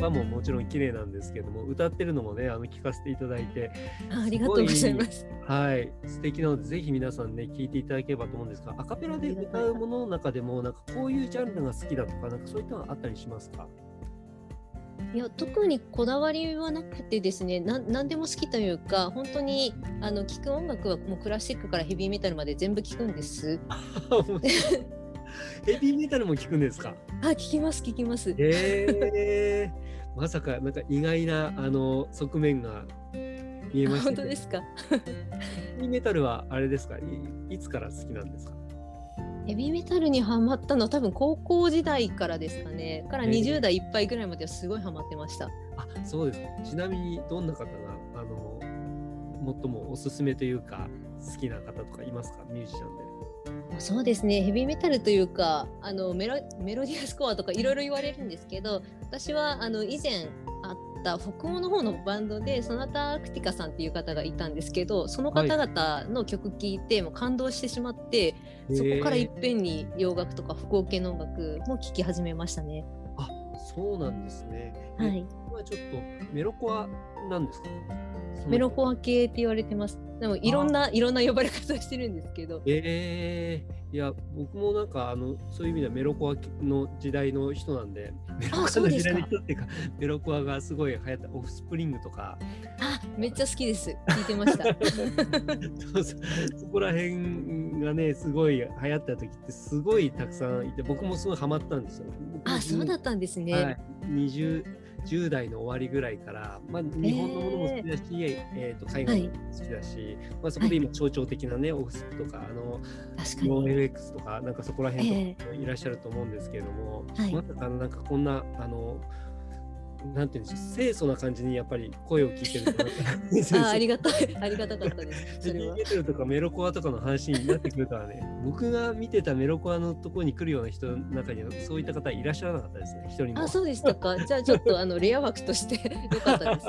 葉ももちろん綺麗なんですけども歌ってるのもねあの聞かせていただいてありがとうございますはい素敵なのでぜひ皆さんね聞いていただければと思うんですがアカペラで歌うものの中でもなんかこういうジャンルが好きだとかなんかそういったのあったりしますか？いや特にこだわりはなくてですねな何でも好きというか本当にあの聴く音楽はもうクラシックからヘビーメタルまで全部聴くんです。ヘビーメタルも聞くんですか？あ聞きます聞きます。えー、まさかなんか意外なあの側面が見えました本当ですか？ヘビーメタルはあれですか？いいつから好きなんですか？ヘビーメタルにハマったのは多分高校時代からですかね。からえー20代いっぱいぐらいまではすごいハマってました。あそうですかちなみにどんな方があの最もおすすめというか好きな方とかいますか？ミュージシャンで。そうですねヘビーメタルというかあのメロメロディアスコアとかいろいろ言われるんですけど私はあの以前あった北欧の方のバンドでソナタ・アクティカさんっていう方がいたんですけどその方々の曲聴いてもう感動してしまって、そこからいっぺんに洋楽とか福岡系の音楽も聴き始めましたね。あそうなんですね。えはい、今ちょっとメロコアなんですか？メロコア系って言われてます。でもいろんないろんな呼ばれ方をしてるんですけど。えー、いや僕もなんかあのそういう意味ではメロコアの時代の人なんで メロコアの時代の人っていうかメロコアがすごい流行ったオフスプリングとかあめっちゃ好きです。聞いてました。そうそうそこら辺がねすごい流行った時ってすごいたくさんいて僕もすごいハマったんですよ。僕あそうだったんですね。はい、20 10代の終わりぐらいから、まあ、日本のものも好きだし、えー、と海外のものも好きだし、まあ、そこで今象徴的なね、オフスプとかあの確かに。4LX とかなんかそこら辺とかいらっしゃると思うんですけれども、はい。まさかなんかこんなあのなんていうんでしょう清楚な感じにやっぱり声を聞いてる あありがたい、ありがたかったです。それはヘビーメ。タルとかメロコアとかの話になってくるからね僕が見てたメロコアのところに来るような人の中にはそういった方いらっしゃらなかったですね一人もあ、そうでしたか。じゃあちょっとあのレア枠としてよかったです。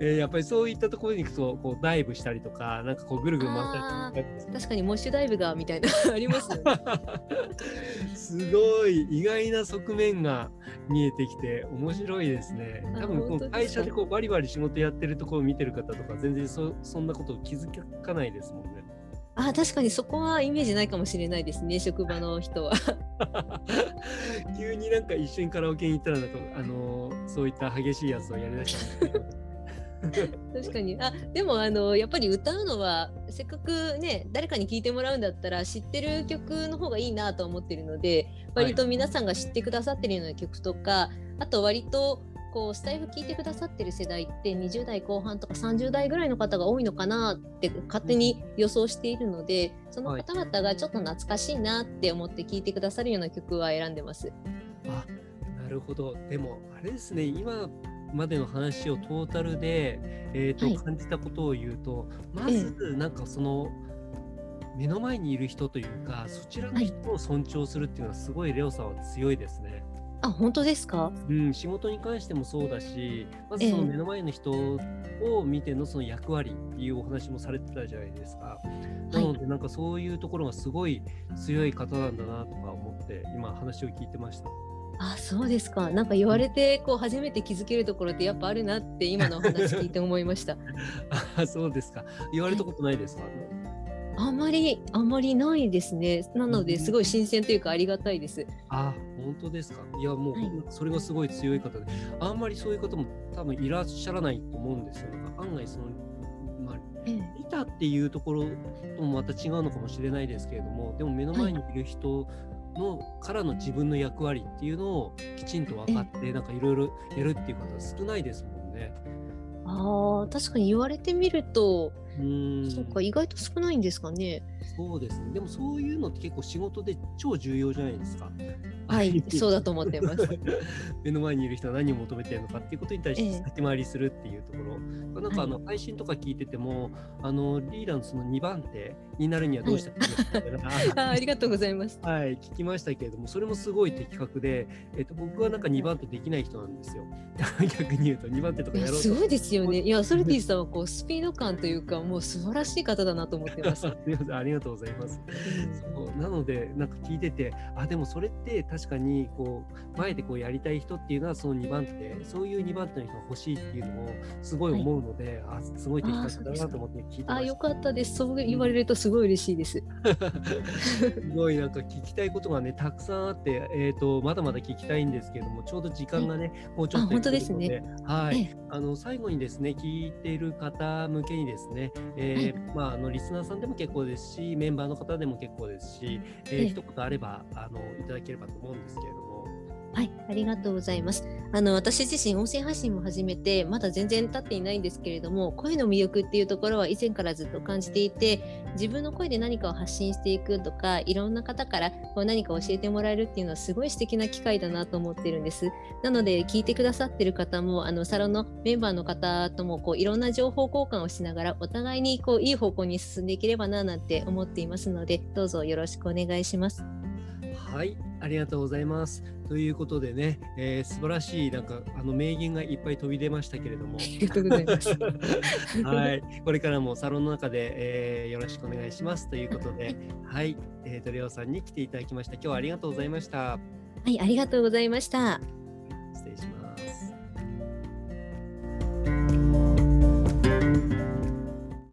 えーやっぱりそういったところに行くとこうダイブしたりとかなんかこうぐるぐる回ったりとか確かにモッシュダイブがみたいなありますよね。すごい意外な側面が見えてきて面白いですね。あ多分会社でこうバリバリ仕事やってるところを見てる方とか全然そそんなことを気づかないですもんね。あ、確かにそこはイメージないかもしれないですね。職場の人は。急になんか一緒にカラオケに行ったらなんかあのーそういった激しいやつをやりだした。確かに。あ、でもあのやっぱり歌うのはせっかくね誰かに聞いてもらうんだったら知ってる曲の方がいいなと思ってるので、割と皆さんが知ってくださってるような曲とか、あと割とこうスタイフ聞いてくださってる世代って20代後半とか30代ぐらいの方が多いのかなって勝手に予想しているのでその方々がちょっと懐かしいなって思って聞いてくださるような曲は選んでます。あなるほど。でもあれですね今までの話をトータルで、えーとはい感じたことを言うとまずなんかその、目の前にいる人というかそちらの人を尊重するっていうのはすごいレオさんは強いですね。あ本当ですか？うん、仕事に関してもそうだしまずそのええ目の前の人を見てのその役割っていうお話もされてたじゃないですか。なのでなんかそういうところがすごい強い方なんだなとか思って今話を聞いてました。あそうですかなんか言われてこう初めて気づけるところってやっぱあるなって今のお話聞いて思いました。あそうですか。言われたことないですか、あんまりあんまりないですね。なのうんですごい新鮮というかありがたいです。あ本当ですか？いやもう、はいそれがすごい強い方で、あんまりそういう方も多分いらっしゃらないと思うんですよ。案外その、見たっていうところともまた違うのかもしれないですけれども、でも目の前にいる人のからの自分の役割っていうのをきちんと分かって、なんかいろいろやるっていう方少ないですもんね。ああ確かに言われてみると、うーんそうか意外と少ないんですかね。そうですね。でもそういうのって結構仕事で超重要じゃないですか。はい そうだと思ってます。目の前にいる人は何を求めてるのかっていうことに対してええ先回りするっていうところ、なんかあの配信とか聞いてても、あのリーダーのその2番手になるにはどうしたらいいのか あありがとうございます。はい、聞きましたけれども、それもすごい的確で、えっと、僕はなんか2番手できない人なんですよ。逆に言うと、2番手とかいややろうとすごいですよね。いやソルティさんはこうスピード感というかもう素晴らしい方だなと思ってます。ありがとうございます。そうなので、なんか聞いてて、あ、でもそれって確かにこう前でこうやりたい人っていうのはその2番手、そういう2番手の人が欲しいっていうのをすごい思うので、はい、あ、すごい的確だなと思って聞いてま。あ、よかったです。そう言われるとすごい嬉しいです。すごいなんか聞きたいことがね、たくさんあって、えっ、ー、とまだまだ聞きたいんですけども、ちょうど時間がね、もうちょっと本当ですね。はい。あの最後にですね、聞いている方向けにですね、えー、はい、まああのリスナーさんでも結構ですし、メンバーの方でも結構ですし、えー、一言あればあのいただければと思うんですけれども。はい、ありがとうございます。あの私自身音声発信も始めてまだ全然経っていないんですけれども声の魅力っていうところは以前からずっと感じていて自分の声で何かを発信していくとかいろんな方からこう何か教えてもらえるっていうのはすごい素敵な機会だなと思ってるんです。なので聞いてくださってる方もあのサロンのメンバーの方ともこういろんな情報交換をしながらお互いにこういい方向に進んでいければななんて思っていますのでどうぞよろしくお願いします。はい、ありがとうございます。ということでね、えー、素晴らしいなんかあの名言がいっぱい飛び出ましたけれども、ありがとうございます。はい、これからもサロンの中で、えー、よろしくお願いしますということで、はい、えー、トレオさんに来ていただきました。今日はありがとうございました。はい、ありがとうございました。